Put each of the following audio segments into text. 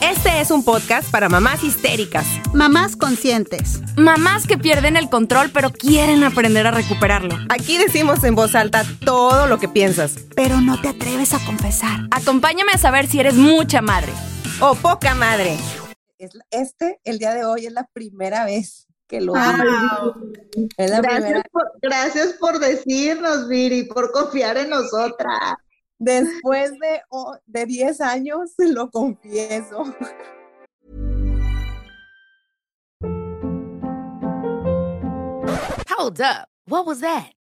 Este es un podcast para mamás histéricas, mamás conscientes, mamás que pierden el control pero quieren aprender a recuperarlo. Aquí decimos en voz alta todo lo que piensas, pero no te atreves a confesar. Acompáñame a saber si eres mucha madre o poca madre. Este, el día de hoy, es la primera vez que lo Es la gracias, primera. Por, gracias por decirnos, Viri, por confiar en nosotras. Después de, oh, de 10 años, lo confieso. Hold up. What was that?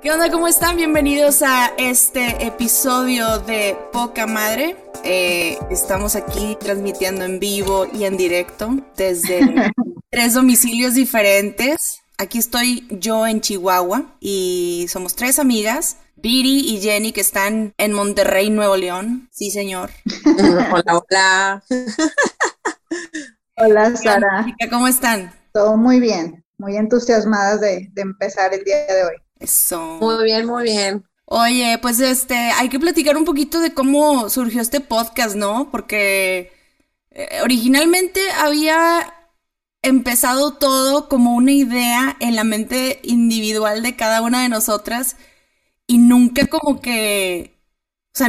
¿Qué onda? ¿Cómo están? Bienvenidos a este episodio de Poca Madre. Eh, estamos aquí transmitiendo en vivo y en directo desde tres domicilios diferentes. Aquí estoy yo en Chihuahua y somos tres amigas. Viri y Jenny que están en Monterrey, Nuevo León. Sí, señor. hola, hola. hola, Sara. ¿Cómo están? Todo muy bien. Muy entusiasmadas de empezar el día de hoy. Eso. Muy bien, muy bien. Oye, pues este, hay que platicar un poquito de cómo surgió este podcast, ¿no? Porque eh, originalmente había empezado todo como una idea en la mente individual de cada una de nosotras y nunca como que, o sea,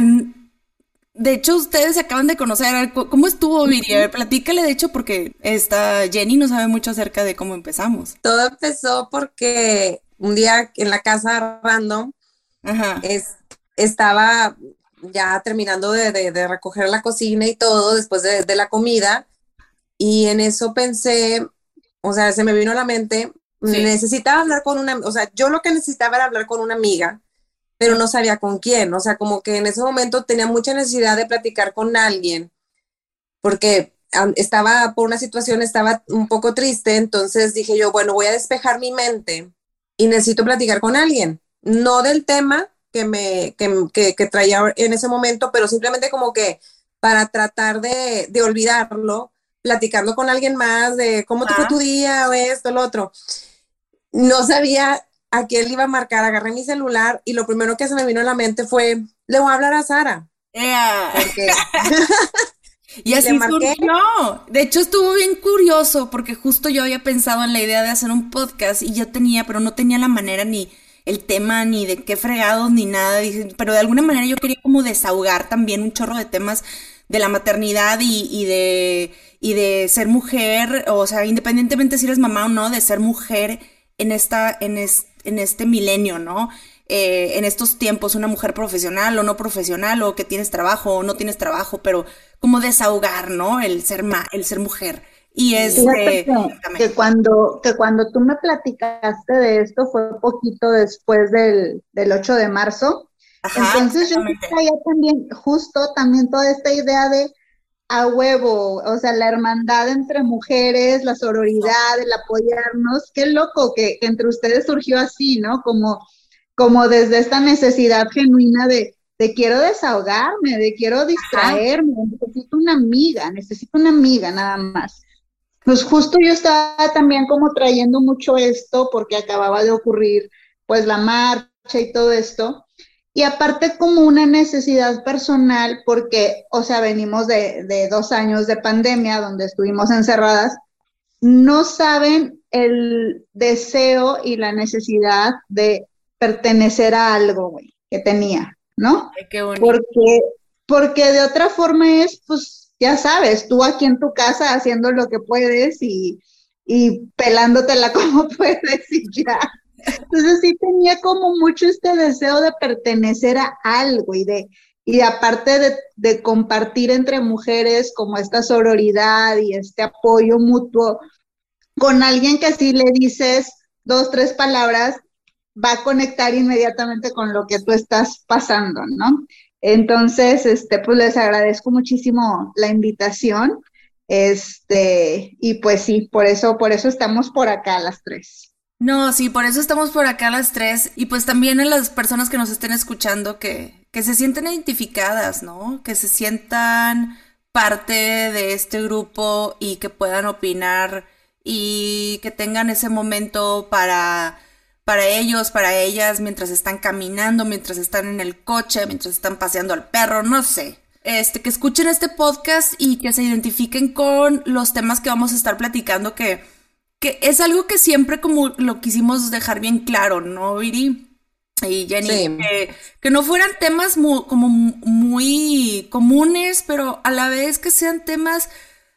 de hecho ustedes se acaban de conocer, ¿cómo estuvo Viri? A ver, platícale de hecho porque esta Jenny no sabe mucho acerca de cómo empezamos. Todo empezó porque un día en la casa random, Es, estaba ya terminando de, recoger la cocina y todo después de, la comida, y en eso pensé, o sea, se me vino a la mente, necesitaba hablar con una, o sea, yo lo que necesitaba era hablar con una amiga, pero no sabía con quién, o sea, como que en ese momento tenía mucha necesidad de platicar con alguien, porque estaba por una situación, estaba un poco triste, entonces dije yo, bueno, voy a despejar mi mente y necesito platicar con alguien, no del tema que me que, que, traía en ese momento, pero simplemente como que para tratar de, de olvidarlo, platicando con alguien más de cómo te fue tu día o esto, lo otro. No sabía a quién iba a marcar, agarré mi celular y lo primero que se me vino a la mente fue, le voy a hablar a Sara. Y así surgió. De hecho, estuvo bien curioso porque justo yo había pensado en la idea de hacer un podcast y ya tenía, pero no tenía la manera ni el tema, ni de qué fregados, ni nada. pero de alguna manera yo quería como desahogar también un chorro de temas de la maternidad y, de, y de ser mujer, o sea, independientemente si eres mamá o no, de ser mujer en, esta, en, en este milenio, ¿no? Eh, en estos tiempos, una mujer profesional o no profesional, o que tienes trabajo o no tienes trabajo, pero como desahogar, ¿no? El ser, ma el ser mujer. Y es que, que, cuando, que cuando tú me platicaste de esto fue poquito después del, del 8 de marzo. Entonces yo traía también, justo también toda esta idea de a huevo, o sea, la hermandad entre mujeres, la sororidad, el apoyarnos, qué loco que entre ustedes surgió así, ¿no? Como como desde esta necesidad genuina de, de quiero desahogarme, de quiero distraerme, necesito una amiga, necesito una amiga nada más. Pues justo yo estaba también como trayendo mucho esto porque acababa de ocurrir pues la marcha y todo esto. Y aparte como una necesidad personal porque, o sea, venimos de, de dos años de pandemia donde estuvimos encerradas, no saben el deseo y la necesidad de pertenecer a algo, güey, que tenía, ¿no? qué porque, porque de otra forma es, pues, ya sabes, tú aquí en tu casa haciendo lo que puedes y, y pelándotela como puedes y ya. Entonces sí tenía como mucho este deseo de pertenecer a algo y de, y aparte de, de, compartir entre mujeres como esta sororidad y este apoyo mutuo con alguien que si le dices dos, tres palabras, va a conectar inmediatamente con lo que tú estás pasando, ¿no? Entonces, este, pues les agradezco muchísimo la invitación. Este, y pues sí, por eso, por eso estamos por acá las tres. No, sí, por eso estamos por acá las tres. Y pues también a las personas que nos estén escuchando que, que se sienten identificadas, ¿no? Que se sientan parte de este grupo y que puedan opinar y que tengan ese momento para para ellos, para ellas, mientras están caminando, mientras están en el coche, mientras están paseando al perro, no sé. Este, que escuchen este podcast y que se identifiquen con los temas que vamos a estar platicando, que, que es algo que siempre como lo quisimos dejar bien claro, ¿no, Viri? Y Jenny, que, no fueran temas como muy comunes, pero a la vez que sean temas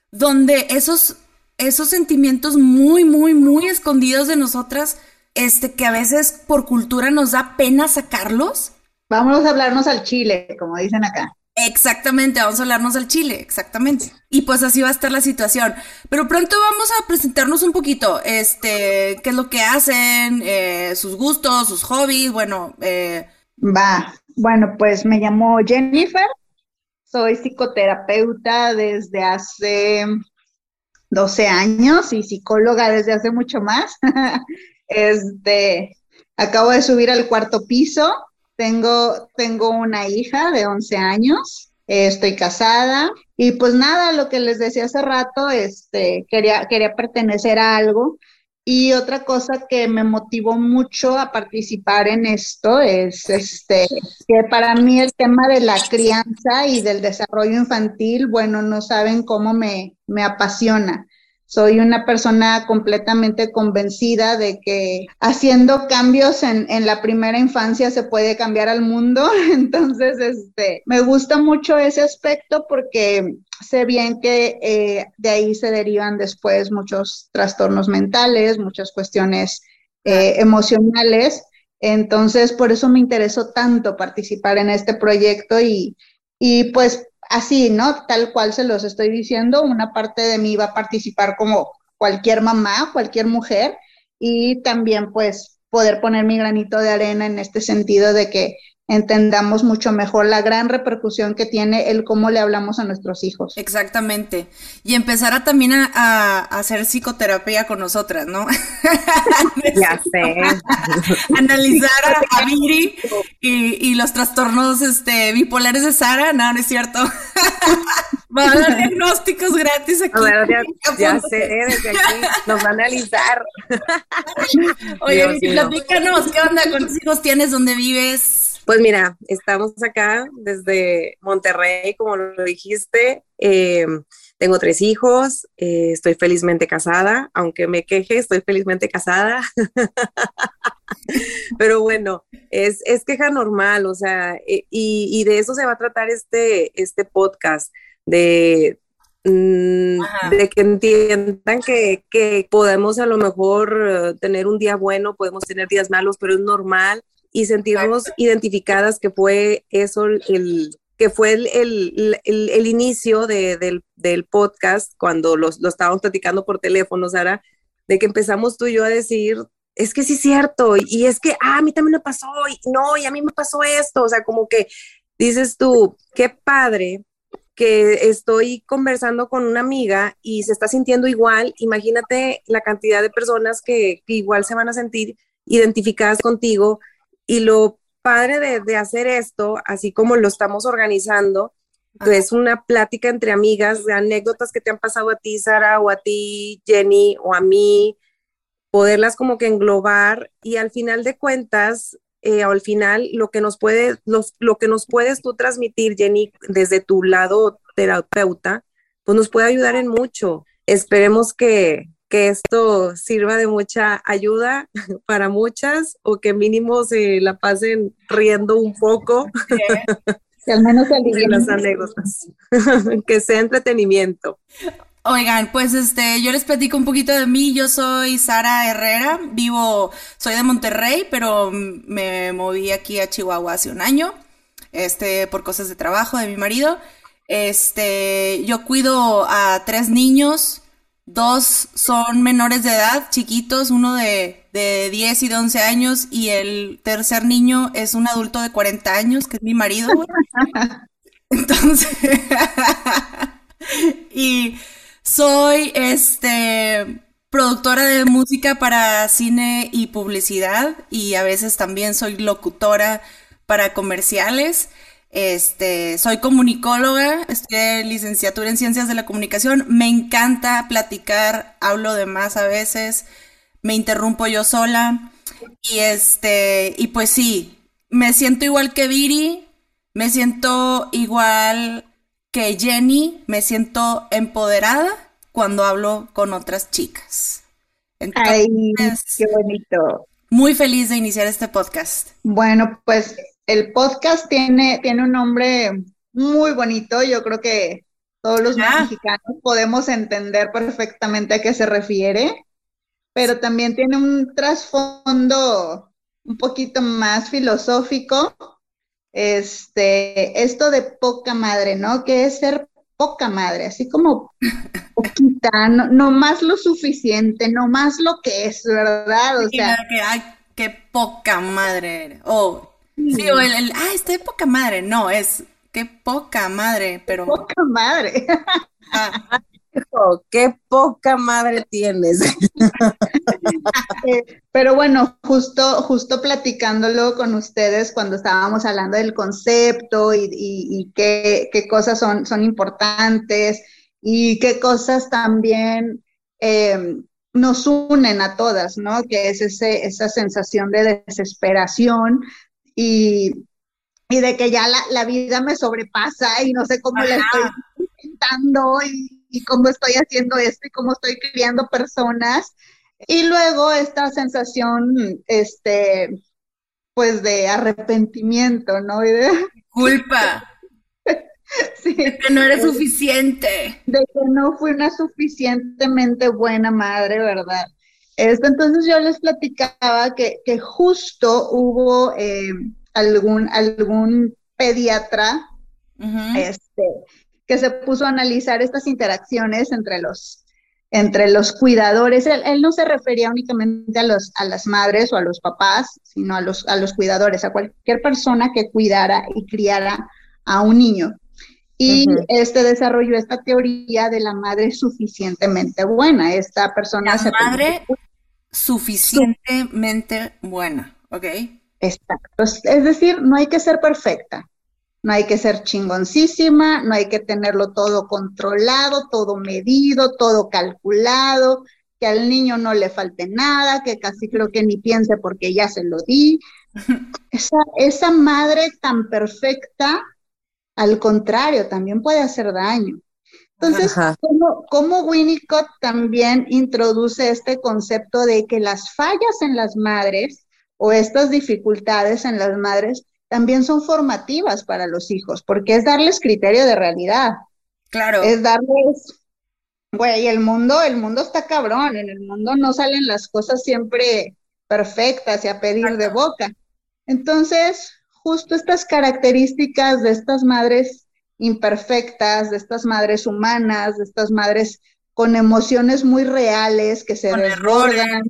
donde esos, esos sentimientos muy, muy, muy escondidos de nosotras este, que a veces por cultura nos da pena sacarlos. Vámonos a hablarnos al chile, como dicen acá. Exactamente, vamos a hablarnos al chile, exactamente. Y pues así va a estar la situación. Pero pronto vamos a presentarnos un poquito, este, qué es lo que hacen, eh, sus gustos, sus hobbies, bueno. Eh... Va, bueno, pues me llamo Jennifer, soy psicoterapeuta desde hace 12 años y psicóloga desde hace mucho más. Este, acabo de subir al cuarto piso, tengo, tengo una hija de 11 años, estoy casada y pues nada, lo que les decía hace rato, este, quería, quería pertenecer a algo. Y otra cosa que me motivó mucho a participar en esto es este, que para mí el tema de la crianza y del desarrollo infantil, bueno, no saben cómo me, me apasiona. Soy una persona completamente convencida de que haciendo cambios en, la primera infancia se puede cambiar al mundo. Entonces, este, me gusta mucho ese aspecto porque sé bien que eh, de ahí se derivan después muchos trastornos mentales, muchas cuestiones eh, emocionales. Entonces, por eso me interesó tanto participar en este proyecto y, y pues así, ¿no? Tal cual se los estoy diciendo, una parte de mí va a participar como cualquier mamá, cualquier mujer, y también pues poder poner mi granito de arena en este sentido de que entendamos mucho mejor la gran repercusión que tiene el cómo le hablamos a nuestros hijos. Exactamente. Y empezar a también a, hacer psicoterapia con nosotras, ¿no? ya sé. Analizar a, a Miri y, los trastornos este, bipolares de Sara, no, no es cierto. Va a dar diagnósticos gratis aquí. ya, sé, desde aquí nos van a analizar. Oye, platícanos, ¿qué onda? ¿Cuántos hijos tienes? ¿Dónde vives? Pues mira, estamos acá desde Monterrey, como lo dijiste. Eh, tengo tres hijos, eh, estoy felizmente casada, aunque me queje, estoy felizmente casada. Pero bueno, es, queja normal, o sea, eh, y, de eso se va a tratar este, este podcast, de, mm, de que entiendan que, que, podemos a lo mejor tener un día bueno, podemos tener días malos, pero es normal y sentirnos identificadas que fue eso el que fue el, el, el, inicio de, del, del, podcast cuando lo estábamos platicando por teléfono, Sara, de que empezamos tú y yo a decir, es que sí es cierto, y, es que, ah, a mí también me pasó, y no, y a mí me pasó esto, o sea, como que dices tú, qué padre que estoy conversando con una amiga y se está sintiendo igual, imagínate la cantidad de personas que, que igual se van a sentir identificadas contigo y lo padre de, hacer esto, así como lo estamos organizando, Es una plática entre amigas, de anécdotas que te han pasado a ti, Sara, o a ti, Jenny, o a mí, poderlas como que englobar y al final de cuentas, eh, al final lo que nos puede, lo que nos puedes tú transmitir, Jenny, desde tu lado terapeuta, pues nos puede ayudar en mucho. Esperemos que, que esto sirva de mucha ayuda para muchas o que mínimo se la pasen riendo un poco. Que al menos se las anécdotas. que sea entretenimiento. Oigan, pues este, yo les platico un poquito de mí. Yo soy Sara Herrera, vivo, soy de Monterrey, pero me moví aquí a Chihuahua hace un año, este, por cosas de trabajo de mi marido. Este, yo cuido a tres niños, dos son menores de edad, chiquitos, uno de, de 10 y de 11 años, y el tercer niño es un adulto de 40 años, que es mi marido. Entonces, y soy este productora de música para cine y publicidad y a veces también soy locutora para comerciales. Este, soy comunicóloga, estoy licenciatura en ciencias de la comunicación. Me encanta platicar, hablo de más a veces, me interrumpo yo sola. Y este, y pues sí, me siento igual que Viri, me siento igual que Jenny, me siento empoderada cuando hablo con otras chicas. Ay, qué bonito. Muy feliz de iniciar este podcast. Bueno, pues el podcast tiene, tiene un nombre muy bonito. Yo creo que todos los mexicanos podemos entender perfectamente a qué se refiere, pero también tiene un trasfondo un poquito más filosófico este, esto de poca madre, ¿no? Que es ser poca madre, así como poquita, no, más lo suficiente, no más lo que es, ¿verdad? O sea, que, ay, qué poca madre. Oh, sí, o el, el, ay, estoy poca madre. No, es qué poca madre, pero. Poca madre. Ah, qué poca madre tienes. Eh, pero bueno, justo, justo platicándolo con ustedes cuando estábamos hablando del concepto y, qué, cosas son, son importantes y qué cosas también eh, nos unen a todas, ¿no? Que es ese, esa sensación de desesperación y, de que ya la, vida me sobrepasa y no sé cómo la estoy intentando y y cómo estoy haciendo esto y cómo estoy criando personas. Y luego esta sensación, este, pues de arrepentimiento, ¿no? Y de... Culpa. sí. De que no eres suficiente. De que no fui una suficientemente buena madre, ¿verdad? Esto, entonces yo les platicaba que, que justo hubo eh, algún, algún pediatra este, que se puso a analizar estas interacciones entre los, entre los cuidadores. Él, no se refería únicamente a, los, a las madres o a los papás, sino a los, a los cuidadores, a cualquier persona que cuidara y criara a un niño. Y este desarrolló esta teoría de la madre suficientemente buena. Esta persona la madre suficientemente buena, ¿ok? Exacto. Es decir, no hay que ser perfecta no hay que ser chingoncísima, no hay que tenerlo todo controlado, todo medido, todo calculado, que al niño no le falte nada, que casi creo que ni piense porque ya se lo di. Esa, esa madre tan perfecta, al contrario, también puede hacer daño. Entonces, ¿cómo, ¿cómo, Winnicott también introduce este concepto de que las fallas en las madres o estas dificultades en las madres también son formativas para los hijos, porque es darles criterio de realidad. Claro. Es darles, güey, el mundo, el mundo está cabrón, en el mundo no salen las cosas siempre perfectas y a pedir de boca. Entonces, justo estas características de estas madres imperfectas, de estas madres humanas, de estas madres con emociones muy reales que se desbordan,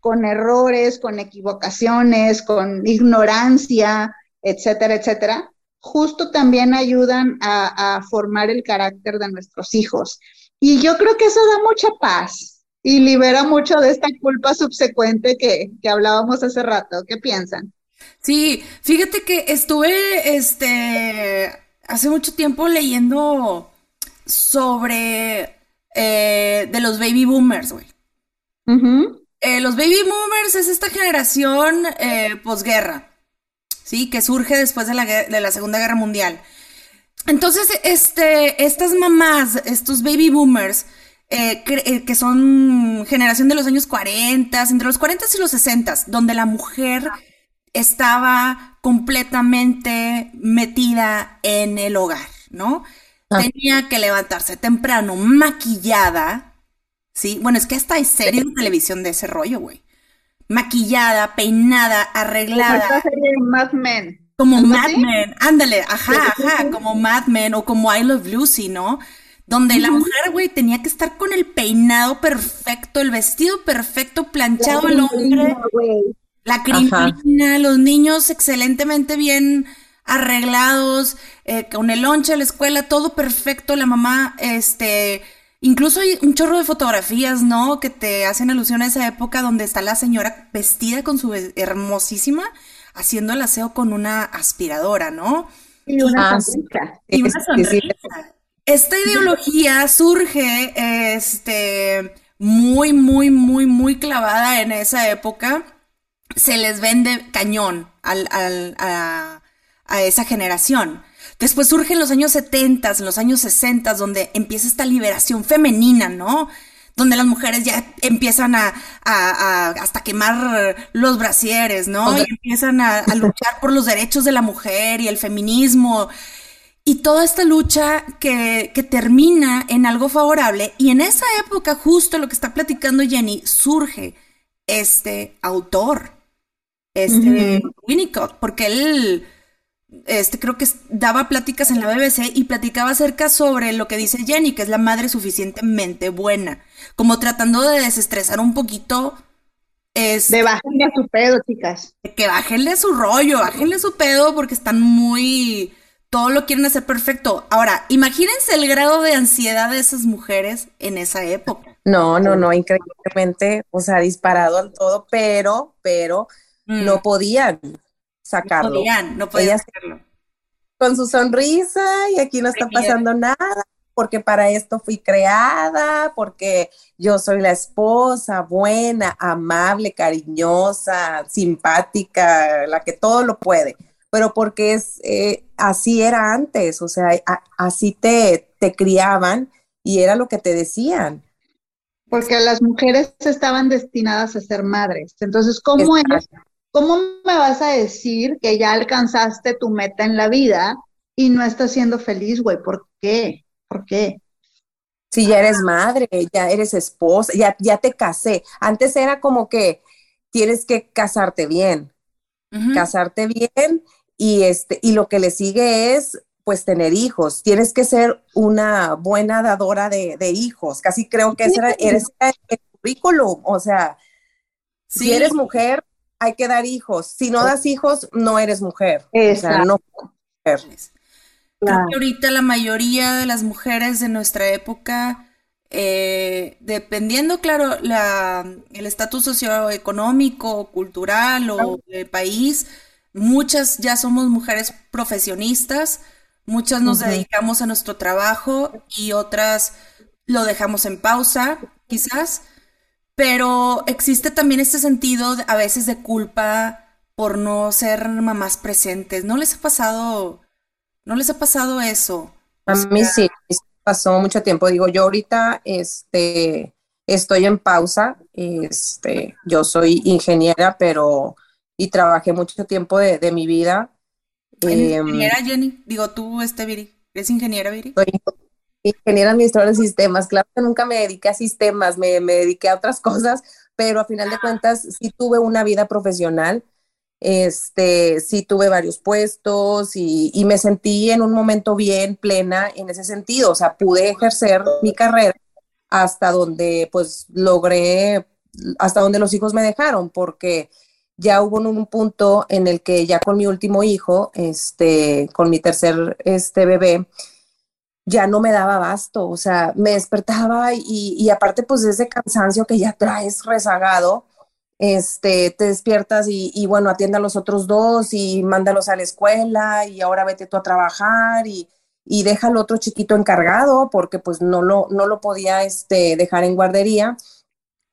con errores, con equivocaciones, con ignorancia, etcétera, etcétera, justo también ayudan a, formar el carácter de nuestros hijos. Y yo creo que eso da mucha paz y libera mucho de esta culpa subsecuente que, que hablábamos hace rato. ¿Qué piensan? Sí, fíjate que estuve, este, hace mucho tiempo leyendo sobre eh, de los baby boomers, güey. Eh, los baby boomers es esta generación eh, posguerra, ¿sí? Que surge después de la, de la Segunda Guerra Mundial. Entonces, este, estas mamás, estos baby boomers, eh, eh, que son generación de los años 40, entre los 40 y los 60, donde la mujer estaba completamente metida en el hogar, ¿no? Ah. Tenía que levantarse temprano, maquillada, ¿sí? Bueno, es que hasta hay series de televisión de ese rollo, güey. Maquillada, peinada, arreglada. Como Mad Men. Como Mad Men, ándale, ajá, ajá, como Mad Men o como I Love Lucy, ¿no? Donde la mujer, güey, tenía que estar con el peinado perfecto, el vestido perfecto, planchado el hombre. La crimina, los niños excelentemente bien arreglados, eh, con el lonche a la escuela, todo perfecto. La mamá, este, incluso hay un chorro de fotografías, ¿no? Que te hacen alusión a esa época donde está la señora vestida con su hermosísima, haciendo el aseo con una aspiradora, ¿no? Y una sonrisa. Y una sonrisa. Esta ideología surge este, muy, muy, muy, muy clavada en esa época. Se les vende cañón al, al, a, a, esa generación. Después surgen los años 70, en los años 60, donde empieza esta liberación femenina, ¿no? Donde las mujeres ya empiezan a, a, a hasta quemar los brasieres, ¿no? Y empiezan a, a luchar por los derechos de la mujer y el feminismo. Y toda esta lucha que, que, termina en algo favorable. Y en esa época, justo lo que está platicando Jenny, surge este autor, este Winnicott, porque él, este, creo que daba pláticas en la BBC y platicaba acerca sobre lo que dice Jenny, que es la madre suficientemente buena, como tratando de desestresar un poquito. Este, de bajarle a su pedo, chicas. Que bajenle su rollo, bajenle su pedo porque están muy todo lo quieren hacer perfecto. Ahora, imagínense el grado de ansiedad de esas mujeres en esa época. No, no, no, increíblemente, o sea, disparado al todo, pero, pero mm. no podían sacarlo. No podían, no podían hacerlo. Con su sonrisa y aquí no está pasando nada, porque para esto fui creada, porque yo soy la esposa buena, amable, cariñosa, simpática, la que todo lo puede pero porque es eh, así era antes, o sea, así te, te criaban y era lo que te decían. Porque las mujeres estaban destinadas a ser madres. Entonces, ¿cómo, ¿cómo me vas a decir que ya alcanzaste tu meta en la vida y no estás siendo feliz, güey? ¿Por qué? ¿Por qué? Si ya eres madre, ya eres esposa, ya, ya te casé. Antes era como que tienes que casarte bien, casarte bien y, este, y lo que le sigue es pues tener hijos. Tienes que ser una buena dadora de, hijos. Casi creo que ese era, eres el currículum. O sea, si eres mujer, hay que dar hijos. Si no das hijos, no eres mujer. O sea, no Creo que ahorita la mayoría de las mujeres de nuestra época, eh, dependiendo, claro, la, el estatus socioeconómico, cultural o del país, Muchas ya somos mujeres profesionistas, muchas nos dedicamos a nuestro trabajo y otras lo dejamos en pausa, quizás, pero existe también este sentido a veces de culpa por no ser mamás presentes. ¿No les ha pasado, no les ha pasado eso? A mí sí, pasó mucho tiempo. Digo, yo ahorita, este, estoy en pausa, este, yo soy ingeniera, pero y trabajé mucho tiempo de, mi vida. Eh, ingeniera Jenny, digo tú, este Viri, ¿eres ingeniera Viri? Soy ingeniera administradora de sistemas, claro que nunca me dediqué a sistemas, me, me, dediqué a otras cosas, pero a final de cuentas sí tuve una vida profesional, este, sí tuve varios puestos y, y me sentí en un momento bien plena en ese sentido, o sea, pude ejercer mi carrera hasta donde pues logré, hasta donde los hijos me dejaron, porque ya hubo un punto en el que ya con mi último hijo, este, con mi tercer este bebé, ya no me daba abasto, o sea, me despertaba y, y aparte pues ese cansancio que ya traes rezagado, este, te despiertas y, y, bueno, atiende a los otros dos y mándalos a la escuela y ahora vete tú a trabajar y, y deja al otro chiquito encargado porque pues no lo, no lo podía este, dejar en guardería,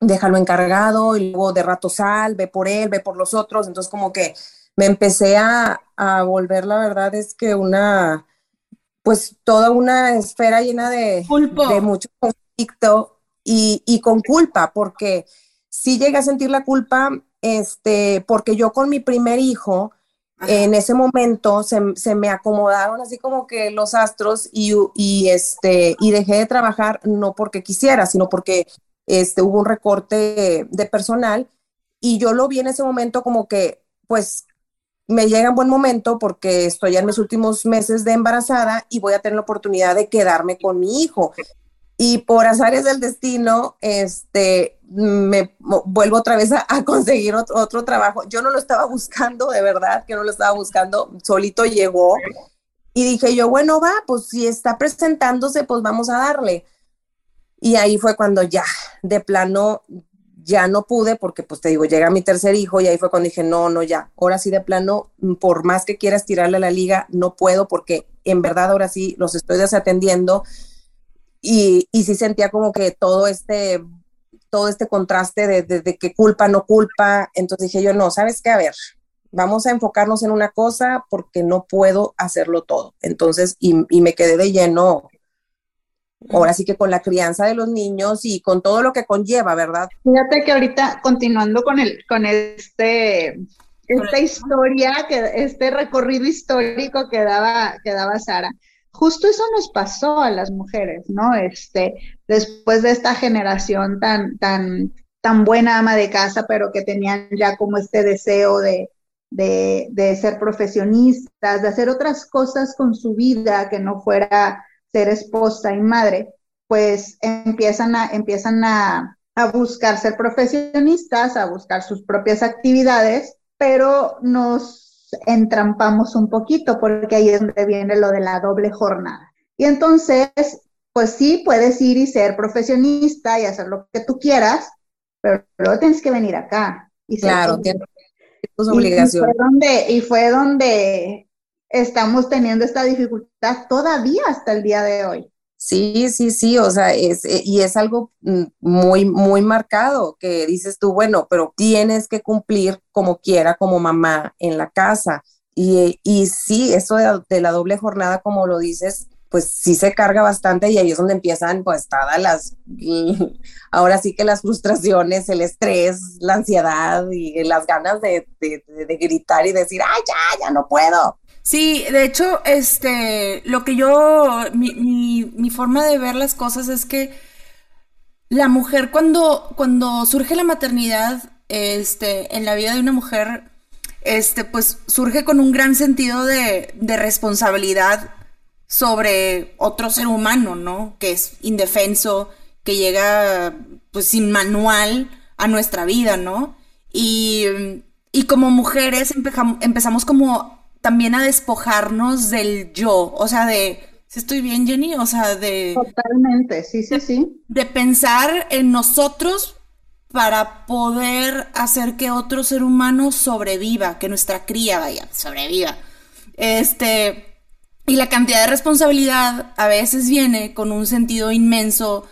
déjalo encargado y luego de rato sal, ve por él, ve por los otros, entonces como que me empecé a, a volver, la verdad es que una, pues toda una esfera llena de, de mucho conflicto y, y con culpa, porque sí llegué a sentir la culpa, este, porque yo con mi primer hijo, en ese momento se, se, me acomodaron así como que los astros y, y, este, y dejé de trabajar no porque quisiera, sino porque este, hubo un recorte de personal y yo lo vi en ese momento como que, pues, me llega en buen momento porque estoy en mis últimos meses de embarazada y voy a tener la oportunidad de quedarme con mi hijo. Y por azares del destino, este, me vuelvo otra vez a, conseguir otro, trabajo. Yo no lo estaba buscando, de verdad, que no lo estaba buscando, solito llegó. Y dije yo, bueno, va, pues si está presentándose, pues vamos a darle. Y ahí fue cuando ya, de plano, ya no pude, porque pues te digo, llega mi tercer hijo y ahí fue cuando dije, no, no, ya, ahora sí de plano, por más que quieras tirarle a la liga, no puedo, porque en verdad ahora sí los estoy desatendiendo. Y, y sí sentía como que todo este todo este contraste de, de, que culpa, no culpa. Entonces dije yo, no, ¿sabes qué? A ver, vamos a enfocarnos en una cosa porque no puedo hacerlo todo. Entonces, y, y, me quedé de lleno, ahora sí que con la crianza de los niños y con todo lo que conlleva, ¿verdad? Fíjate que ahorita, continuando con, el, con este, esta historia, que, este recorrido histórico que daba, que daba Sara, justo eso nos pasó a las mujeres, ¿no? Este, después de esta generación tan, tan, tan buena ama de casa, pero que tenían ya como este deseo de, de, de ser profesionistas, de hacer otras cosas con su vida que no fuera ser esposa y madre, pues empiezan a, empiezan a, a buscar ser profesionistas, a buscar sus propias actividades, pero nos entrampamos un poquito porque ahí es donde viene lo de la doble jornada. Y entonces, pues sí, puedes ir y ser profesionista y hacer lo que tú quieras, pero luego tienes que venir acá. Y claro, tienes tus obligaciones. Y fue, donde, y fue donde estamos teniendo esta dificultad todavía hasta el día de hoy. Sí, sí, sí, o sea, es, eh, y es algo mm, muy, muy marcado que dices tú, bueno, pero tienes que cumplir como quiera, como mamá en la casa. Y, y sí, eso de, la doble jornada, como lo dices, pues sí se carga bastante y ahí es donde empiezan pues todas las, ahora sí que las frustraciones, el estrés, la ansiedad y las ganas de, de, de gritar y decir, ay, ya, ya no puedo. Sí, de hecho, este, lo que yo, mi, mi, forma de ver las cosas es que la mujer cuando, cuando surge la maternidad, este, en la vida de una mujer, este, pues surge con un gran sentido de, de responsabilidad sobre otro ser humano, ¿no? Que es indefenso, que llega, pues, sin manual a nuestra vida, ¿no? Y, y como mujeres empezamos como también a despojarnos del yo, o sea, de, si estoy bien, Jenny, o sea, de... Totalmente, sí, sí, sí. De pensar en nosotros para poder hacer que otro ser humano sobreviva, que nuestra cría, vaya, sobreviva. Este, y la cantidad de responsabilidad a veces viene con un sentido inmenso,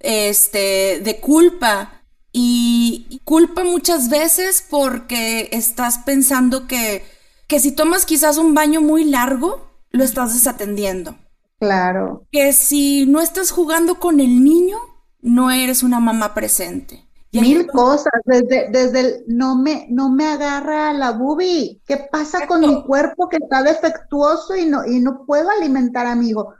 este, de culpa. Y culpa muchas veces porque estás pensando que que si tomas quizás un baño muy largo, lo estás desatendiendo. Claro. Que si no estás jugando con el niño, no eres una mamá presente. Mil cosas, desde, desde el no me, no me agarra la bubi. ¿Qué pasa con mi cuerpo que está defectuoso y no, y no puedo alimentar a mi hijo?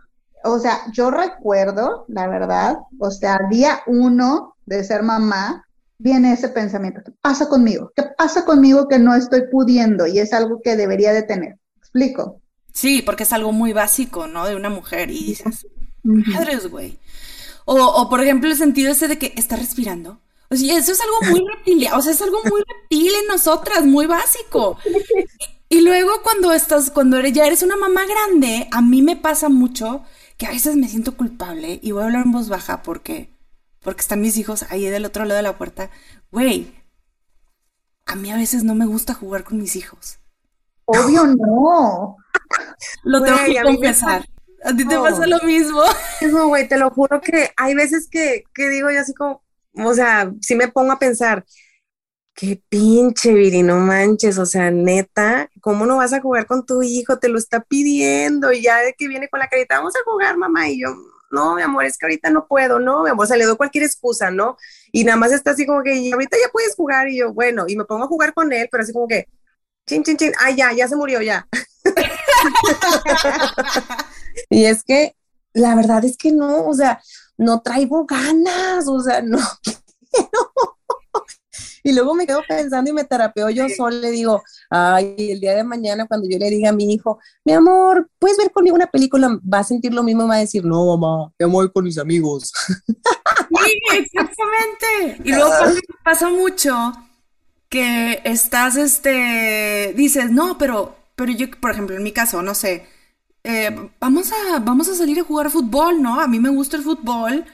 O sea, yo recuerdo, la verdad, o sea, día uno de ser mamá, viene ese pensamiento, ¿qué pasa conmigo? ¿Qué pasa conmigo que no estoy pudiendo? Y es algo que debería de tener. ¿Explico? Sí, porque es algo muy básico, ¿no? De una mujer y dices, madres, güey. O, por ejemplo, el sentido ese de que está respirando. O sea, eso es algo muy reptil, o sea, es algo muy reptil en nosotras, muy básico. Y luego cuando estás, cuando eres, ya eres una mamá grande, a mí me pasa mucho que a veces me siento culpable y voy a hablar en voz baja porque porque están mis hijos ahí del otro lado de la puerta, güey, a mí a veces no me gusta jugar con mis hijos. Obvio no. lo tengo que confesar. ¿A ti te pasa lo mismo? No, güey, te lo juro que hay veces que, que digo yo así como, o sea, si me pongo a pensar, qué pinche Viri, no manches, o sea, neta, ¿cómo no vas a jugar con tu hijo? Te lo está pidiendo y ya de que viene con la carita, vamos a jugar, mamá, y yo, no, mi amor, es que ahorita no puedo, no, mi amor, o sea, le doy cualquier excusa, ¿no? Y nada más está así como que, ahorita ya puedes jugar, y yo, bueno, y me pongo a jugar con él, pero así como que, chin, chin, chin, ay, ya, ya se murió, ya. y es que, la verdad es que no, o sea, no traigo ganas, o sea, no, no. Y luego me quedo pensando y me terapeo yo solo, le digo, ay, el día de mañana cuando yo le diga a mi hijo, mi amor, ¿puedes ver conmigo una película? Va a sentir lo mismo, va a decir, no, mamá, yo voy con mis amigos. Sí, exactamente. Y luego pasa, mucho que estás, este, dices, no, pero, pero yo, por ejemplo, en mi caso, no sé, eh, vamos, a, vamos a salir a jugar fútbol, ¿no? A mí me gusta el fútbol.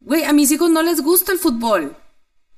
Güey, a mis hijos no les gusta el fútbol.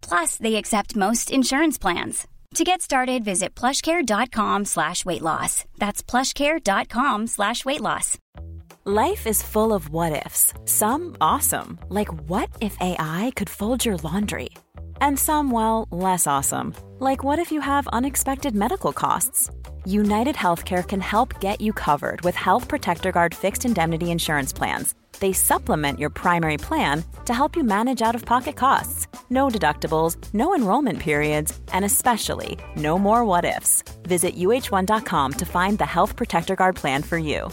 Plus, they accept most insurance plans. To get started, visit plushcare.com slash weight loss. That's plushcare.com slash weight loss. Life is full of what-ifs. Some awesome, like what if AI could fold your laundry? And some, well, less awesome, like what if you have unexpected medical costs? United Healthcare can help get you covered with Health Protector Guard fixed indemnity insurance plans. They supplement your primary plan to help you manage out of pocket costs. No deductibles, no enrollment periods, and especially no more what ifs. Visit uh1.com to find the Health Protector Guard plan for you.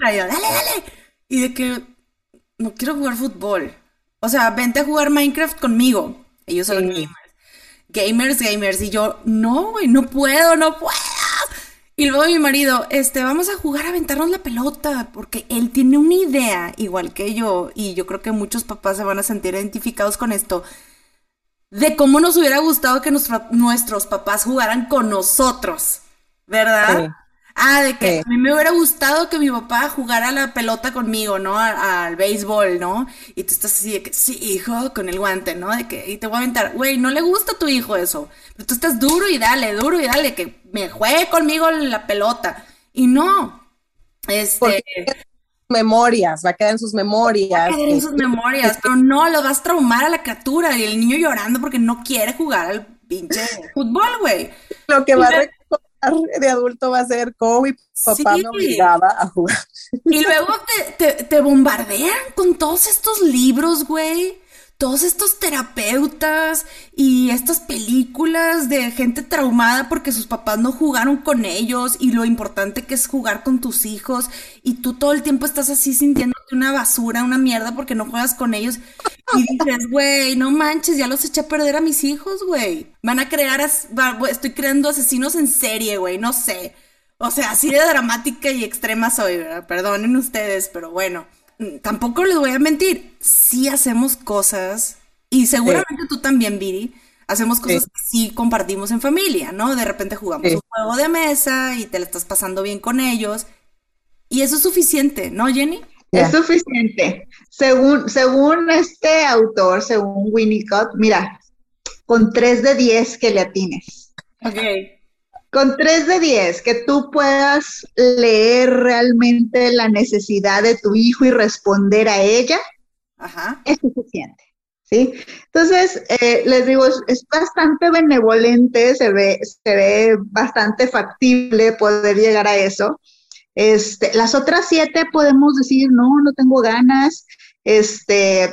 Dale, dale. Y de que no quiero jugar fútbol. O sea, vente a jugar Minecraft conmigo. Ellos son sí. gamers, gamers. Y yo, no, güey, no puedo, no puedo. Y luego mi marido, este, vamos a jugar a aventarnos la pelota, porque él tiene una idea, igual que yo, y yo creo que muchos papás se van a sentir identificados con esto, de cómo nos hubiera gustado que nuestros papás jugaran con nosotros, ¿verdad? Ah, de que a mí me hubiera gustado que mi papá jugara la pelota conmigo, ¿no? Al, béisbol, ¿no? Y tú estás así de que, sí, hijo, con el guante, ¿no? De que, y te voy a aventar, güey, no le gusta a tu hijo eso. Pero tú estás duro y dale, duro y dale, que me juegue conmigo la pelota. Y no. Este. memorias, va a quedar en sus memorias. Va a quedar en sus memorias, pero no, lo vas a traumar a la criatura y el niño llorando porque no quiere jugar al pinche fútbol, güey. Lo que va a de adulto va a ser como papá me obligaba a jugar. Y luego te, te bombardean con todos estos libros, güey todos estos terapeutas y estas películas de gente traumada porque sus papás no jugaron con ellos y lo importante que es jugar con tus hijos y tú todo el tiempo estás así sintiéndote una basura, una mierda porque no juegas con ellos y dices, güey, no manches, ya los eché a perder a mis hijos, güey. Van a crear, estoy creando asesinos en serie, güey, no sé. O sea, así de dramática y extrema soy, perdonen ustedes, pero bueno tampoco les voy a mentir, sí hacemos cosas, y seguramente tú también, Viri, hacemos cosas que sí compartimos en familia, ¿no? De repente jugamos un juego de mesa y te la estás pasando bien con ellos, y eso es suficiente, ¿no, Jenny? Es suficiente. Según, según este autor, según Winnicott, mira, con tres de diez que le atines. Ok. Con 3 de 10, que tú puedas leer realmente la necesidad de tu hijo y responder a ella, es suficiente. ¿sí? Entonces, eh, les digo, es, bastante benevolente, se ve, se ve bastante factible poder llegar a eso. Este, las otras siete podemos decir, no, no tengo ganas, este,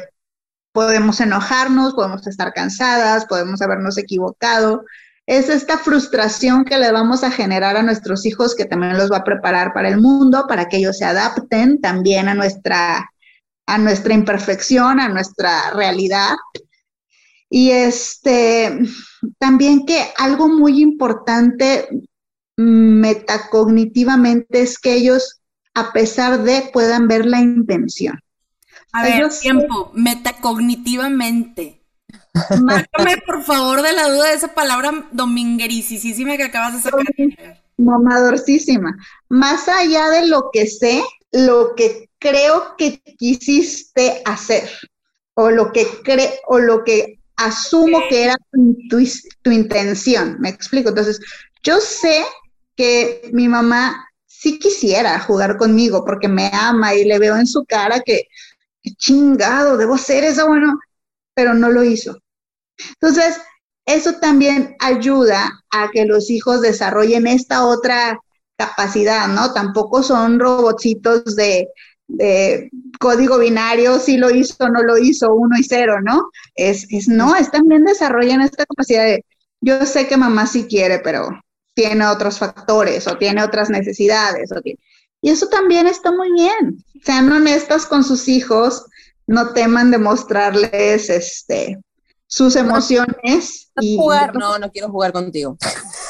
podemos enojarnos, podemos estar cansadas, podemos habernos equivocado, es esta frustración que le vamos a generar a nuestros hijos que también los va a preparar para el mundo, para que ellos se adapten también a nuestra, a nuestra imperfección, a nuestra realidad. Y este, también que algo muy importante metacognitivamente es que ellos, a pesar de, puedan ver la intención. A ver, tiempo, metacognitivamente. Mátame, por favor, de la duda de esa palabra dominguericísima que acabas de sacar. Mamadorcísima. Más allá de lo que sé, lo que creo que quisiste hacer, o lo que creo, o lo que asumo que era tu, tu, intención. Me explico. Entonces, yo sé que mi mamá sí quisiera jugar conmigo porque me ama y le veo en su cara que, chingado, debo ser eso, bueno, pero no lo hizo. Entonces, eso también ayuda a que los hijos desarrollen esta otra capacidad, ¿no? Tampoco son robotcitos de, código binario, si lo hizo o no lo hizo, uno y cero, ¿no? Es, es no, es también desarrollan esta capacidad de, yo sé que mamá sí quiere, pero tiene otros factores o tiene otras necesidades. O y eso también está muy bien. Sean honestas con sus hijos, no teman demostrarles este, sus emociones. y, jugar? No, no quiero jugar contigo.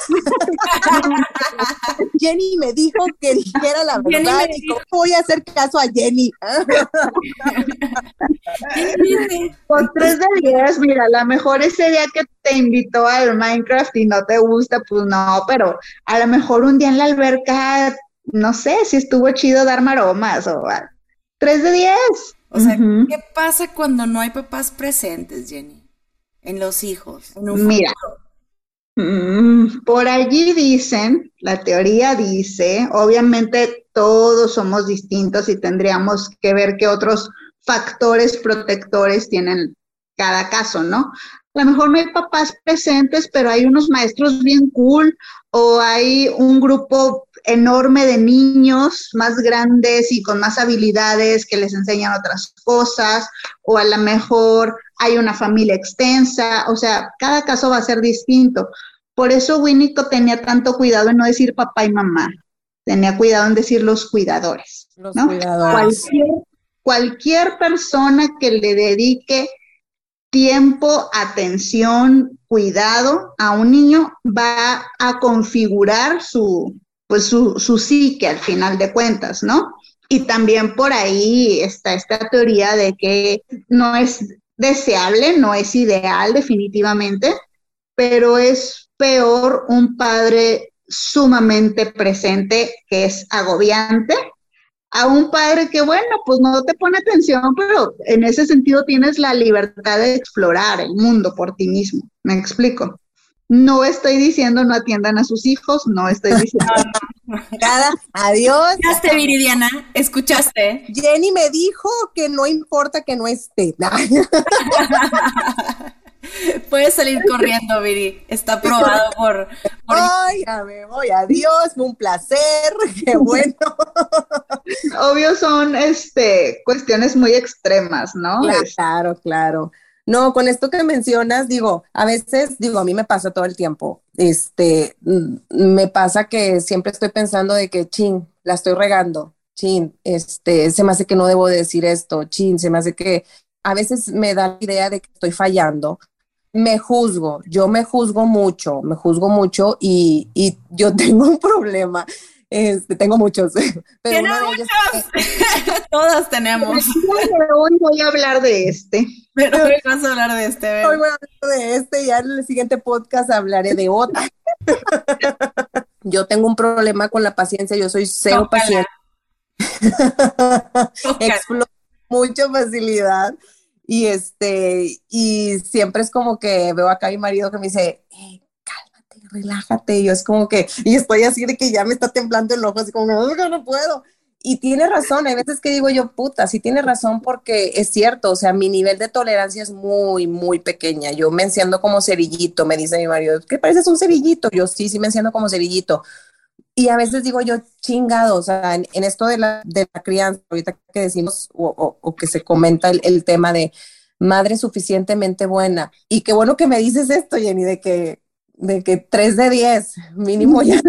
Jenny me dijo que dijera la verdad y cómo voy a hacer caso a Jenny. Con tres de diez, mira, a lo mejor ese día que te invitó al Minecraft y no te gusta, pues no, pero a lo mejor un día en la alberca, no sé si estuvo chido dar maromas o tres de diez. O sea, ¿qué pasa cuando no hay papás presentes, Jenny? en los hijos? Mira, mm, por allí dicen, la teoría dice, obviamente todos somos distintos y tendríamos que ver qué otros factores protectores tienen cada caso, ¿no? A lo mejor no hay papás presentes, pero hay unos maestros bien cool o hay un grupo enorme de niños más grandes y con más habilidades que les enseñan otras cosas, o a lo mejor hay una familia extensa, o sea, cada caso va a ser distinto. Por eso Winnico tenía tanto cuidado en no decir papá y mamá, tenía cuidado en decir los cuidadores. Los cuidadores. cualquier persona que le dedique tiempo, atención, cuidado a un niño va a configurar su, pues su, su psique al final de cuentas, ¿no? Y también por ahí está esta teoría de que no es deseable, no es ideal definitivamente, pero es peor un padre sumamente presente que es agobiante a un padre que, bueno, pues no te pone atención, pero en ese sentido tienes la libertad de explorar el mundo por ti mismo. ¿Me explico? No estoy diciendo no atiendan a sus hijos, no estoy diciendo. Nada, adiós. Escuchaste, Viridiana, escuchaste. Jenny me dijo que no importa que no esté. Puedes salir corriendo, Viri. Está aprobado por. Ay, ya me voy. Adiós, un placer. Qué bueno. Obvio, son este cuestiones muy extremas, ¿no? Claro, claro. No, con esto que mencionas, digo, a veces, digo, a mí me pasa todo el tiempo. Este, mm, me pasa que siempre estoy pensando de que, chin, la estoy regando, chin, este, se me hace que no debo decir esto, chin, se me hace que a veces me da la idea de que estoy fallando. Me juzgo, yo me juzgo mucho, me juzgo mucho y, y yo tengo un problema este, tengo muchos. Pero muchos. Todas tenemos. Hoy voy a hablar de este. Pero hoy vas a hablar de este. Hoy voy a hablar de este y en el siguiente podcast hablaré de otra. yo tengo un problema con la paciencia, yo soy cero paciente. Exploto mucha facilidad y este y siempre es como que veo acá a mi marido que me dice relájate. Y yo es como que, y estoy así de que ya me está temblando el ojo, así como, no, no puedo. Y tiene razón, hay veces que digo yo, puta, sí tiene razón porque es cierto, o sea, mi nivel de tolerancia es muy, muy pequeña. Yo me enciendo como cerillito, me dice mi marido, ¿qué pareces un cerillito? Yo sí, sí me enciendo como cerillito. Y a veces digo yo, chingado, o sea, en, esto de la, de la crianza, ahorita que decimos o, o, que se comenta el, el tema de madre suficientemente buena. Y qué bueno que me dices esto, Jenny, de que de que 3 de 10 mínimo ya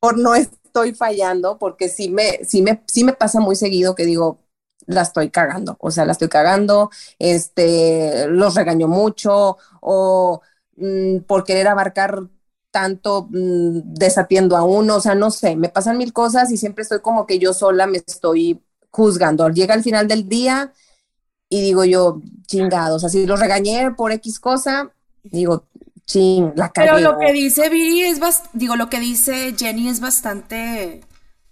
por no estoy fallando, porque sí me, sí me, sí me pasa muy seguido que digo, la estoy cagando, o sea, la estoy cagando, este, los regaño mucho o mm, por querer abarcar tanto mm, desatiendo a uno, o sea, no sé, me pasan mil cosas y siempre estoy como que yo sola me estoy juzgando. Llega al final del día y digo yo, chingados, así los regañé por X cosa, digo, ching, la cagué. Pero lo que dice Viri es, digo, lo que dice Jenny es bastante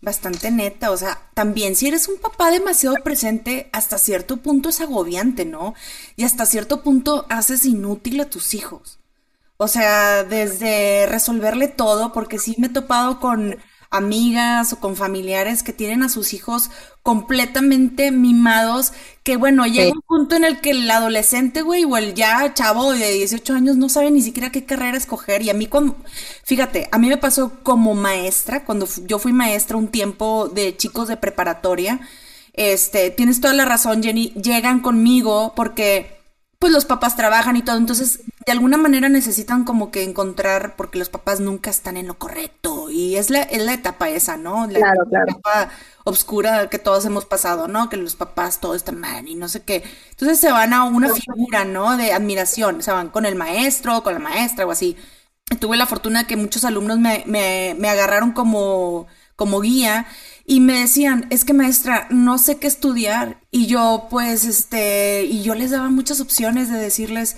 bastante neta, o sea, también si eres un papá demasiado presente, hasta cierto punto es agobiante, ¿no? Y hasta cierto punto haces inútil a tus hijos. O sea, desde resolverle todo, porque sí me he topado con amigas o con familiares que tienen a sus hijos completamente mimados, que bueno, llega un punto en el que el adolescente, güey, o el ya chavo de 18 años no sabe ni siquiera qué carrera escoger. Y a mí, cuando, fíjate, a mí me pasó como maestra, cuando yo fui maestra un tiempo de chicos de preparatoria, este, tienes toda la razón, Jenny, llegan conmigo porque pues los papás trabajan y todo, entonces de alguna manera necesitan como que encontrar, porque los papás nunca están en lo correcto, y es la, es la etapa esa, ¿no? La, claro, claro. etapa oscura que todos hemos pasado, ¿no? Que los papás todo están mal y no sé qué. Entonces se van a una figura, ¿no? De admiración, se van con el maestro, con la maestra o así. tuve la fortuna que muchos alumnos me, me, me agarraron como, como guía y me decían, es que maestra, no sé qué estudiar. Y yo, pues, este, y yo les daba muchas opciones de decirles,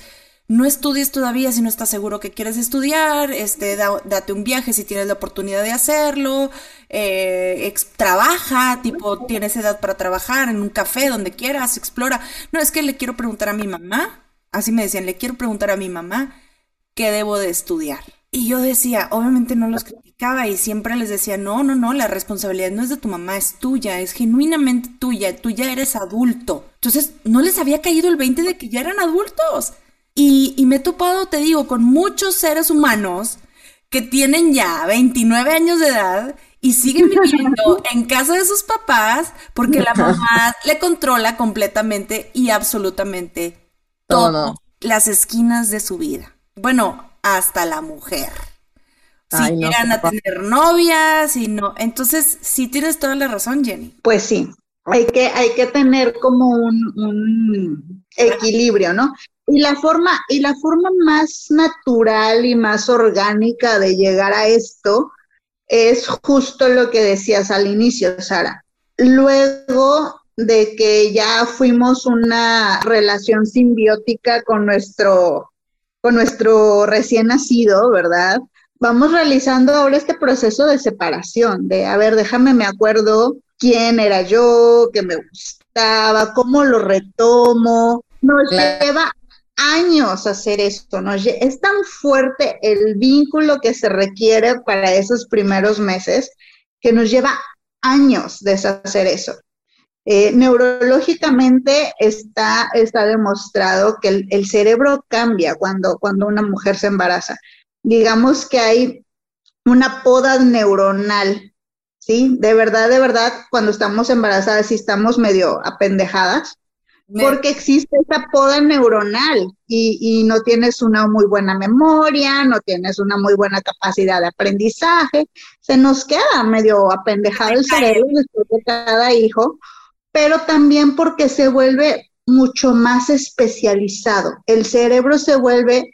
no estudies todavía si no estás seguro que quieres estudiar, este, date un viaje si tienes la oportunidad de hacerlo, eh, trabaja, tipo, tienes edad para trabajar en un café, donde quieras, explora. No, es que le quiero preguntar a mi mamá, así me decían, le quiero preguntar a mi mamá qué debo de estudiar. Y yo decía, obviamente no los criticaba y siempre les decía, no, no, no, la responsabilidad no es de tu mamá, es tuya, es genuinamente tuya, tú ya eres adulto. Entonces, no les había caído el 20 de que ya eran adultos. Y, y me he topado, te digo, con muchos seres humanos que tienen ya 29 años de edad y siguen viviendo en casa de sus papás porque la mamá le controla completamente y absolutamente todas las esquinas de su vida. Bueno, hasta la mujer. Si llegan a tener novias y no. Entonces, sí tienes toda la razón, Jenny. Pues sí, hay que, hay que tener como un, equilibrio, ¿no? Y la forma, y la forma más natural y más orgánica de llegar a esto es justo lo que decías al inicio, Sara. Luego de que ya fuimos una relación simbiótica con nuestro con nuestro recién nacido, ¿verdad? Vamos realizando ahora este proceso de separación, de, a ver, déjame, me acuerdo quién era yo, qué me gustaba, cómo lo retomo. Nos lleva años hacer esto, nos, es tan fuerte el vínculo que se requiere para esos primeros meses que nos lleva años deshacer eso. Eh, neurológicamente está, está demostrado que el, cerebro cambia cuando, cuando una mujer se embaraza. Digamos que hay una poda neuronal, ¿sí? De verdad, de verdad, cuando estamos embarazadas y estamos medio apendejadas, porque existe esa poda neuronal y, y, no tienes una muy buena memoria, no tienes una muy buena capacidad de aprendizaje, se nos queda medio apendejado el cerebro después de cada hijo pero también porque se vuelve mucho más especializado. El cerebro se vuelve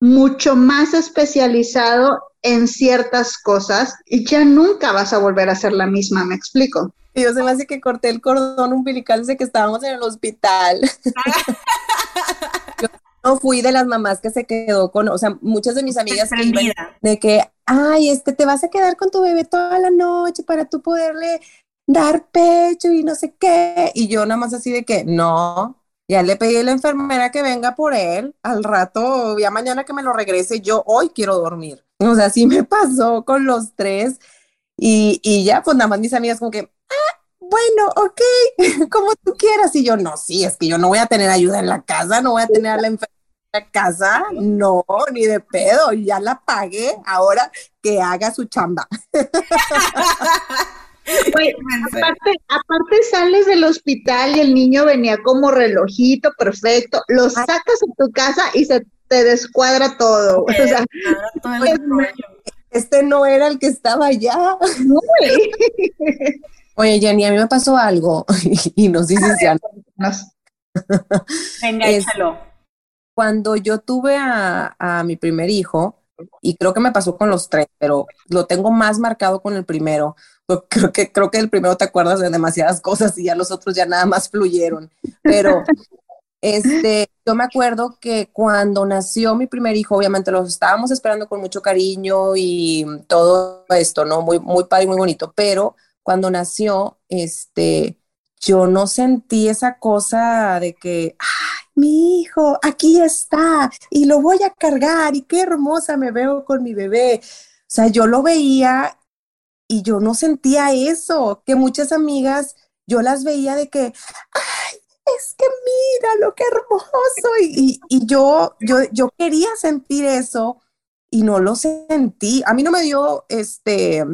mucho más especializado en ciertas cosas y ya nunca vas a volver a ser la misma, ¿me explico? Yo se me hace que corté el cordón umbilical desde que estábamos en el hospital. Yo no fui de las mamás que se quedó con, o sea, muchas de mis amigas de que, ay, este, te vas a quedar con tu bebé toda la noche para tú poderle dar pecho y no sé qué. Y yo nada más así de que, no, ya le pedí a la enfermera que venga por él, al rato, ya mañana que me lo regrese, yo hoy quiero dormir. O sea, así me pasó con los tres. Y, y ya, pues nada más mis amigas como que, ah, bueno, ok, como tú quieras. Y yo, no, sí, es que yo no voy a tener ayuda en la casa, no voy a tener a la enfermera en la casa, no, ni de pedo, ya la pagué, ahora que haga su chamba. aparte, sales del hospital y el niño venía como relojito perfecto, lo sacas a tu casa y se te descuadra todo. este no era el que estaba allá. Oye, Jenny, a mí me pasó algo y nos dices ya. Venga, échalo. Cuando yo tuve a, a, mi primer hijo, y creo que me pasó con los tres, pero lo tengo más marcado con el primero. Creo que, creo que el primero te acuerdas de demasiadas cosas y ya los otros ya nada más fluyeron. Pero este, yo me acuerdo que cuando nació mi primer hijo, obviamente los estábamos esperando con mucho cariño y todo esto, ¿no? Muy, muy padre y muy bonito, pero cuando nació, este, yo no sentí esa cosa de que, ay, mi hijo, aquí está y lo voy a cargar y qué hermosa me veo con mi bebé. O sea, yo lo veía y yo no sentía eso, que muchas amigas, yo las veía de que, ay, es que mira lo que hermoso. Y, y, yo, yo, yo quería sentir eso y no lo sentí. A mí no me dio este,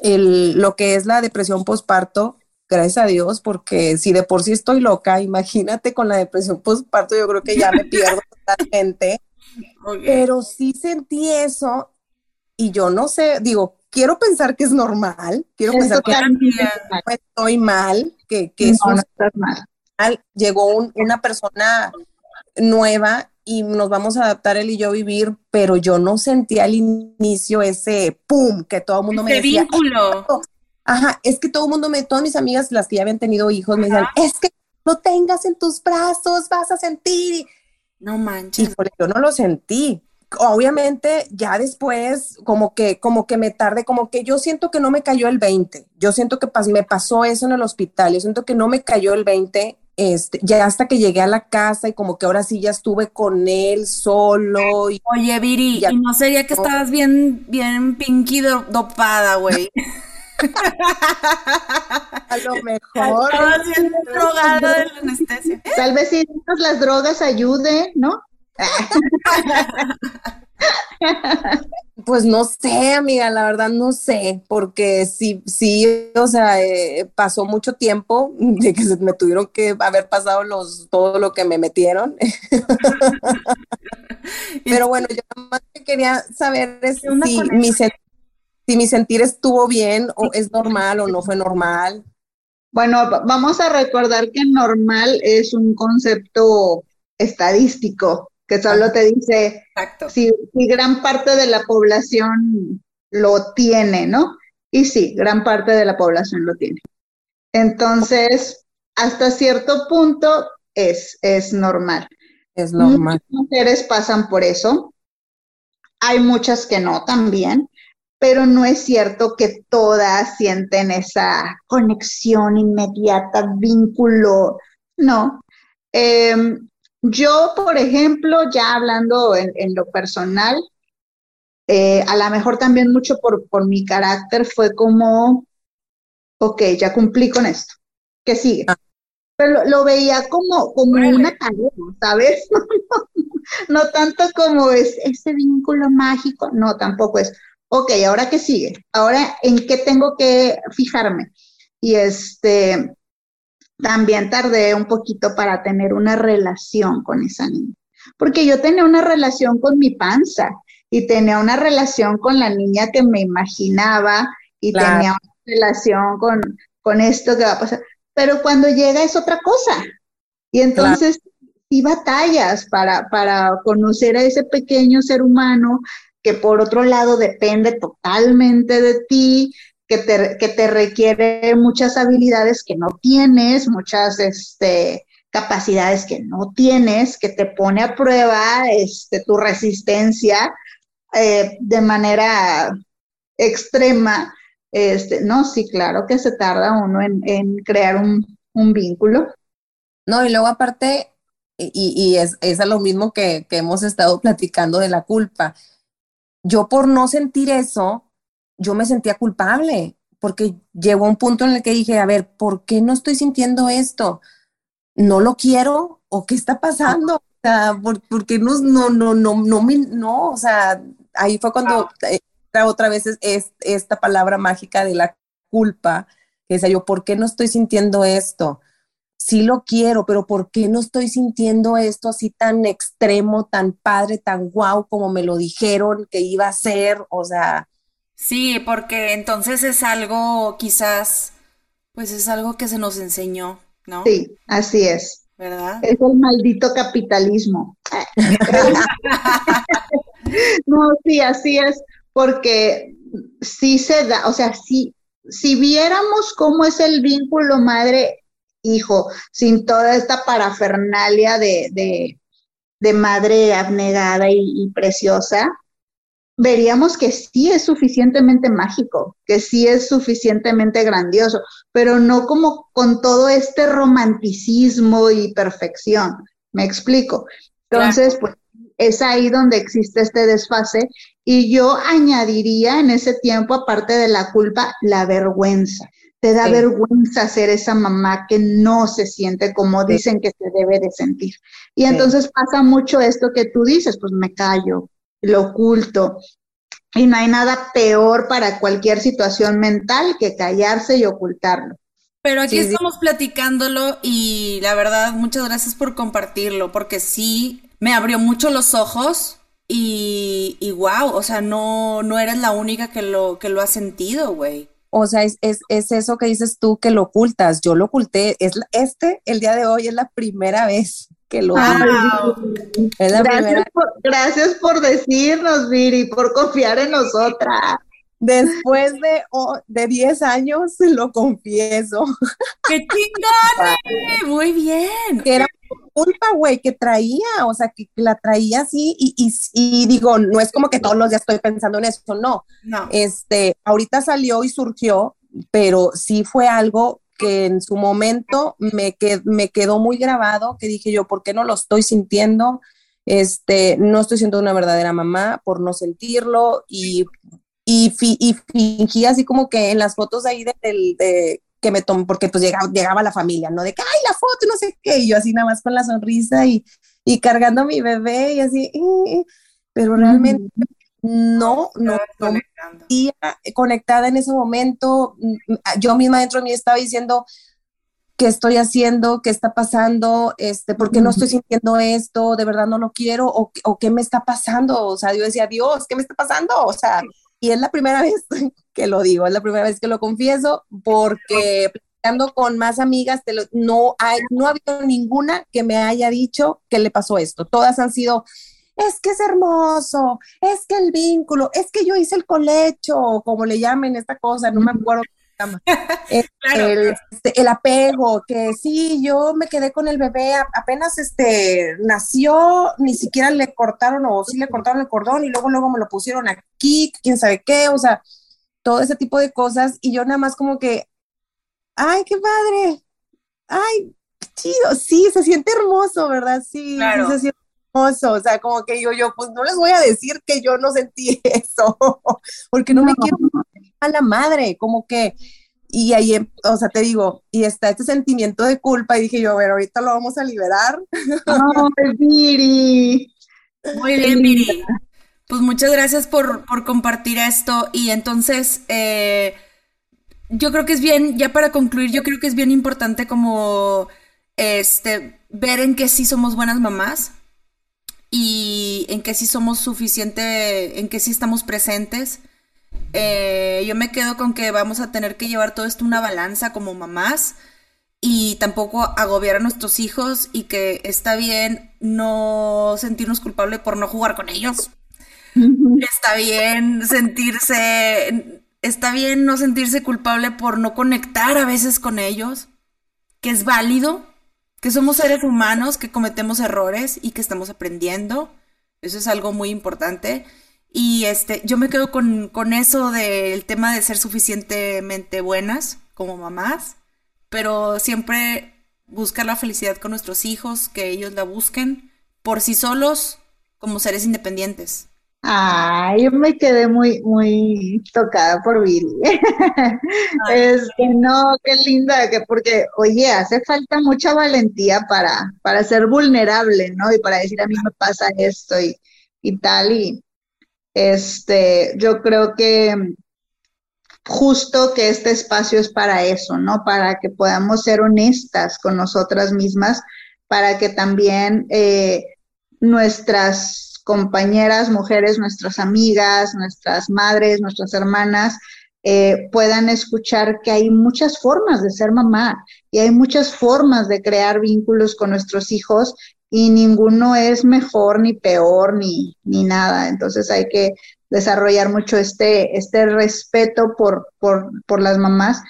el, lo que es la depresión postparto, gracias a Dios, porque si de por sí estoy loca, imagínate con la depresión postparto, yo creo que ya me pierdo totalmente. Pero sí sentí eso y yo no sé, digo, quiero pensar que es normal, quiero pensar que no estoy mal, que, que no, no estás mal llegó una persona nueva y nos vamos a adaptar él y yo a vivir, pero yo no sentí al inicio ese pum que todo el mundo me decía. vínculo. Ajá, es que todo el mundo me, todas mis amigas, las que ya habían tenido hijos, me decían, es que no tengas en tus brazos, vas a sentir. No manches. Y yo no lo sentí. Obviamente, ya después, como que, como que me tardé, como que yo siento que no me cayó el 20. Yo siento que me pasó eso en el hospital. Yo siento que no me cayó el 20 este, ya hasta que llegué a la casa y como que ahora sí ya estuve con él solo. Y, Oye, Viri, ¿y no sería que estabas bien, bien pinky dopada, güey? a lo mejor. Estabas bien drogada de la anestesia. Tal vez si las drogas ayude, ¿no? Pues no sé, amiga, la verdad no sé, porque sí, sí, o sea, eh, pasó mucho tiempo de que me tuvieron que haber pasado los, todo lo que me metieron. Pero bueno, yo nada más quería saber si mi, si mi sentir estuvo bien o es normal o no fue normal. Bueno, vamos a recordar que normal es un concepto estadístico que solo te dice si, gran parte de la población lo tiene, ¿no? Y sí, gran parte de la población lo tiene. Entonces, hasta cierto punto es, es normal. Es normal. Muchas mujeres pasan por eso. Hay muchas que no también, pero no es cierto que todas sienten esa conexión inmediata, vínculo. No. Eh, yo, por ejemplo, ya hablando en, lo personal, eh, a lo mejor también mucho por, por mi carácter fue como, ok, ya cumplí con esto, ¿qué sigue? Ah. Pero lo, veía como, como una tarea, ¿sabes? no tanto como es ese vínculo mágico, no, tampoco es, ok, ahora qué sigue, ahora en qué tengo que fijarme. Y este, también tardé un poquito para tener una relación con esa niña, porque yo tenía una relación con mi panza y tenía una relación con la niña que me imaginaba y tenía una relación con, con esto que va a pasar, pero cuando llega es otra cosa. Y entonces, y batallas para, para conocer a ese pequeño ser humano que por otro lado depende totalmente de ti, que te, que te requiere muchas habilidades que no tienes, muchas este, capacidades que no tienes, que te pone a prueba este, tu resistencia eh, de manera extrema. Este, no, sí, claro que se tarda uno en, crear un, vínculo. No, y luego aparte, y, y es, es, a lo mismo que, que hemos estado platicando de la culpa. Yo por no sentir eso, yo me sentía culpable porque llegó un punto en el que dije, a ver, ¿por qué no estoy sintiendo esto? ¿No lo quiero? ¿O qué está pasando? O sea, ¿por, qué no, no, no, no, no, no, o sea, ahí fue cuando otra vez es, esta palabra mágica de la culpa, que decía yo, ¿por qué no estoy sintiendo esto? Sí lo quiero, pero ¿por qué no estoy sintiendo esto así tan extremo, tan padre, tan guau como me lo dijeron que iba a ser? O sea, Sí, porque entonces es algo quizás Pues es algo que se nos enseñó, ¿no? Sí, así es. ¿Verdad? Es el maldito capitalismo. no, sí, así es, porque sí se da, o sea, sí, si viéramos cómo es el vínculo madre-hijo, sin toda esta parafernalia de, madre abnegada y, preciosa, veríamos que sí es suficientemente mágico, que sí es suficientemente grandioso, pero no como con todo este romanticismo y perfección. Me explico. Entonces, pues es ahí donde existe este desfase y yo añadiría en ese tiempo, aparte de la culpa, la vergüenza. Te da vergüenza ser esa mamá que no se siente como dicen que se debe de sentir. Y entonces pasa mucho esto que tú dices, pues me callo, lo oculto. Y no hay nada peor para cualquier situación mental que callarse y ocultarlo. Pero aquí estamos platicándolo y la verdad, muchas gracias por compartirlo, porque sí, me abrió mucho los ojos y, y wow, o sea, no, no eres la única que lo, que lo ha sentido, güey. O sea, es, es, es, eso que dices tú que lo ocultas. Yo lo oculté. Es, este, el día de hoy, es la primera vez que lo Es la gracias, primera. Por, gracias por decirnos, Viri, por confiar en nosotras. Después de, oh, de 10 años, lo confieso. ¡Qué chingón! Muy bien. era culpa, güey, que traía, o sea, que la traía así y, y, y, digo, no es como que todos los días estoy pensando en eso, no. No. Este, ahorita salió y surgió, pero sí fue algo que en su momento me, me quedó muy grabado, que dije yo, ¿por qué no lo estoy sintiendo? Este, no estoy siendo una verdadera mamá por no sentirlo y, y, y fingí así como que en las fotos ahí de, de, que me tomó, porque pues llegaba, llegaba la familia, ¿no? De que, ay, la foto, no sé qué, y yo así nada más con la sonrisa y, y cargando a mi bebé y así, eh, pero realmente no, no, no me conectada en ese momento, mm, yo misma dentro de mí estaba diciendo, ¿qué estoy haciendo? ¿Qué está pasando? Este, ¿Por qué no estoy sintiendo esto? ¿De verdad no lo quiero? ¿O, o qué me está pasando? O sea, yo decía, Dios, ¿qué me está pasando? O sea, y es la primera vez que lo digo, es la primera vez que lo confieso, porque platicando con más amigas, no, hay, no ha habido ninguna que me haya dicho que le pasó esto. Todas han sido, es que es hermoso, es que el vínculo, es que yo hice el colecho, como le llamen esta cosa, no me acuerdo este, el, apego, que sí, yo me quedé con el bebé, apenas este nació, ni siquiera le cortaron o sí le cortaron el cordón y luego luego me lo pusieron aquí, quién sabe qué, o sea, todo ese tipo de cosas y yo nada más como que, ay, qué padre, ay, chido, sí, se siente hermoso, ¿verdad? Sí, se siente hermoso, o sea, como que yo, yo, pues no les voy a decir que yo no sentí eso, porque no, me quiero a la madre, como que, y ahí, o sea, te digo, y está este sentimiento de culpa, y dije yo, a ver, ahorita lo vamos a liberar. ¡Oh, Miri! Muy bien, Miri. Pues muchas gracias por, compartir esto. Y entonces, eh, yo creo que es bien, ya para concluir, yo creo que es bien importante como este ver en qué sí somos buenas mamás y en qué sí somos suficiente, en qué sí estamos presentes eh, yo me quedo con que vamos a tener que llevar todo esto una balanza como mamás y tampoco agobiar a nuestros hijos y que está bien no sentirnos culpables por no jugar con ellos. Está bien sentirse, está bien no sentirse culpable por no conectar a veces con ellos, que es válido, que somos seres humanos, que cometemos errores y que estamos aprendiendo. Eso es algo muy importante. Y este, yo me quedo con, con eso del tema de ser suficientemente buenas como mamás, pero siempre buscar la felicidad con nuestros hijos, que ellos la busquen por sí solos como seres independientes. Ay, yo me quedé muy, muy tocada por Billy. es que no, qué linda, que porque, oye, hace falta mucha valentía para, para ser vulnerable, ¿no? Y para decir a mí me pasa esto y, y tal, y, este, yo creo que justo que este espacio es para eso, ¿no? Para que podamos ser honestas con nosotras mismas, para que también eh, nuestras compañeras, mujeres, nuestras amigas, nuestras madres, nuestras hermanas, eh, puedan escuchar que hay muchas formas de ser mamá y hay muchas formas de crear vínculos con nuestros hijos y ninguno es mejor ni peor ni, ni nada. Entonces hay que desarrollar mucho este, este respeto por, por, por las mamás.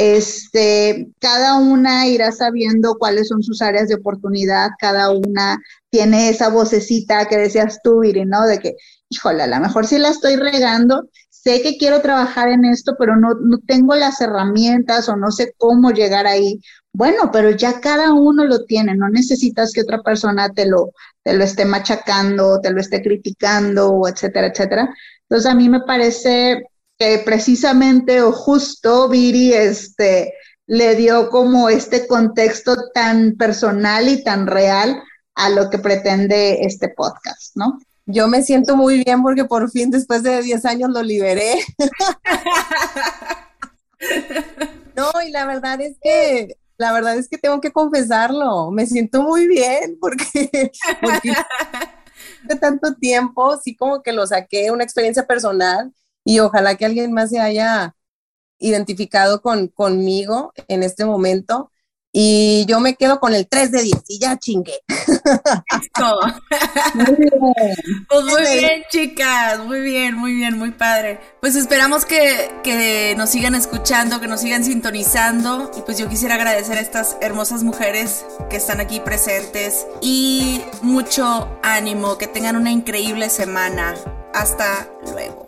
Este, cada una irá sabiendo cuáles son sus áreas de oportunidad, cada una tiene esa vocecita que decías tú, Viri, ¿no? De que, híjole, a lo mejor sí la estoy regando, sé que quiero trabajar en esto, pero no, no tengo las herramientas o no sé cómo llegar ahí. Bueno, pero ya cada uno lo tiene, no necesitas que otra persona te lo, te lo esté machacando, te lo esté criticando, etcétera, etcétera. Entonces a mí me parece que precisamente o justo Viri este, le dio como este contexto tan personal y tan real a lo que pretende este podcast, ¿no? Yo me siento muy bien porque por fin después de 10 años lo liberé. no, y la verdad es que la verdad es que tengo que confesarlo, me siento muy bien porque, porque de tanto tiempo, sí como que lo saqué, una experiencia personal y ojalá que alguien más se haya identificado con, conmigo en este momento y yo me quedo con el 3 de 10 y ya chingué. muy bien. Pues muy bien, chicas. Muy bien, muy bien, muy padre. Pues esperamos que, que, nos sigan escuchando, que nos sigan sintonizando. Y pues yo quisiera agradecer a estas hermosas mujeres que están aquí presentes. Y mucho ánimo, que tengan una increíble semana. Hasta luego.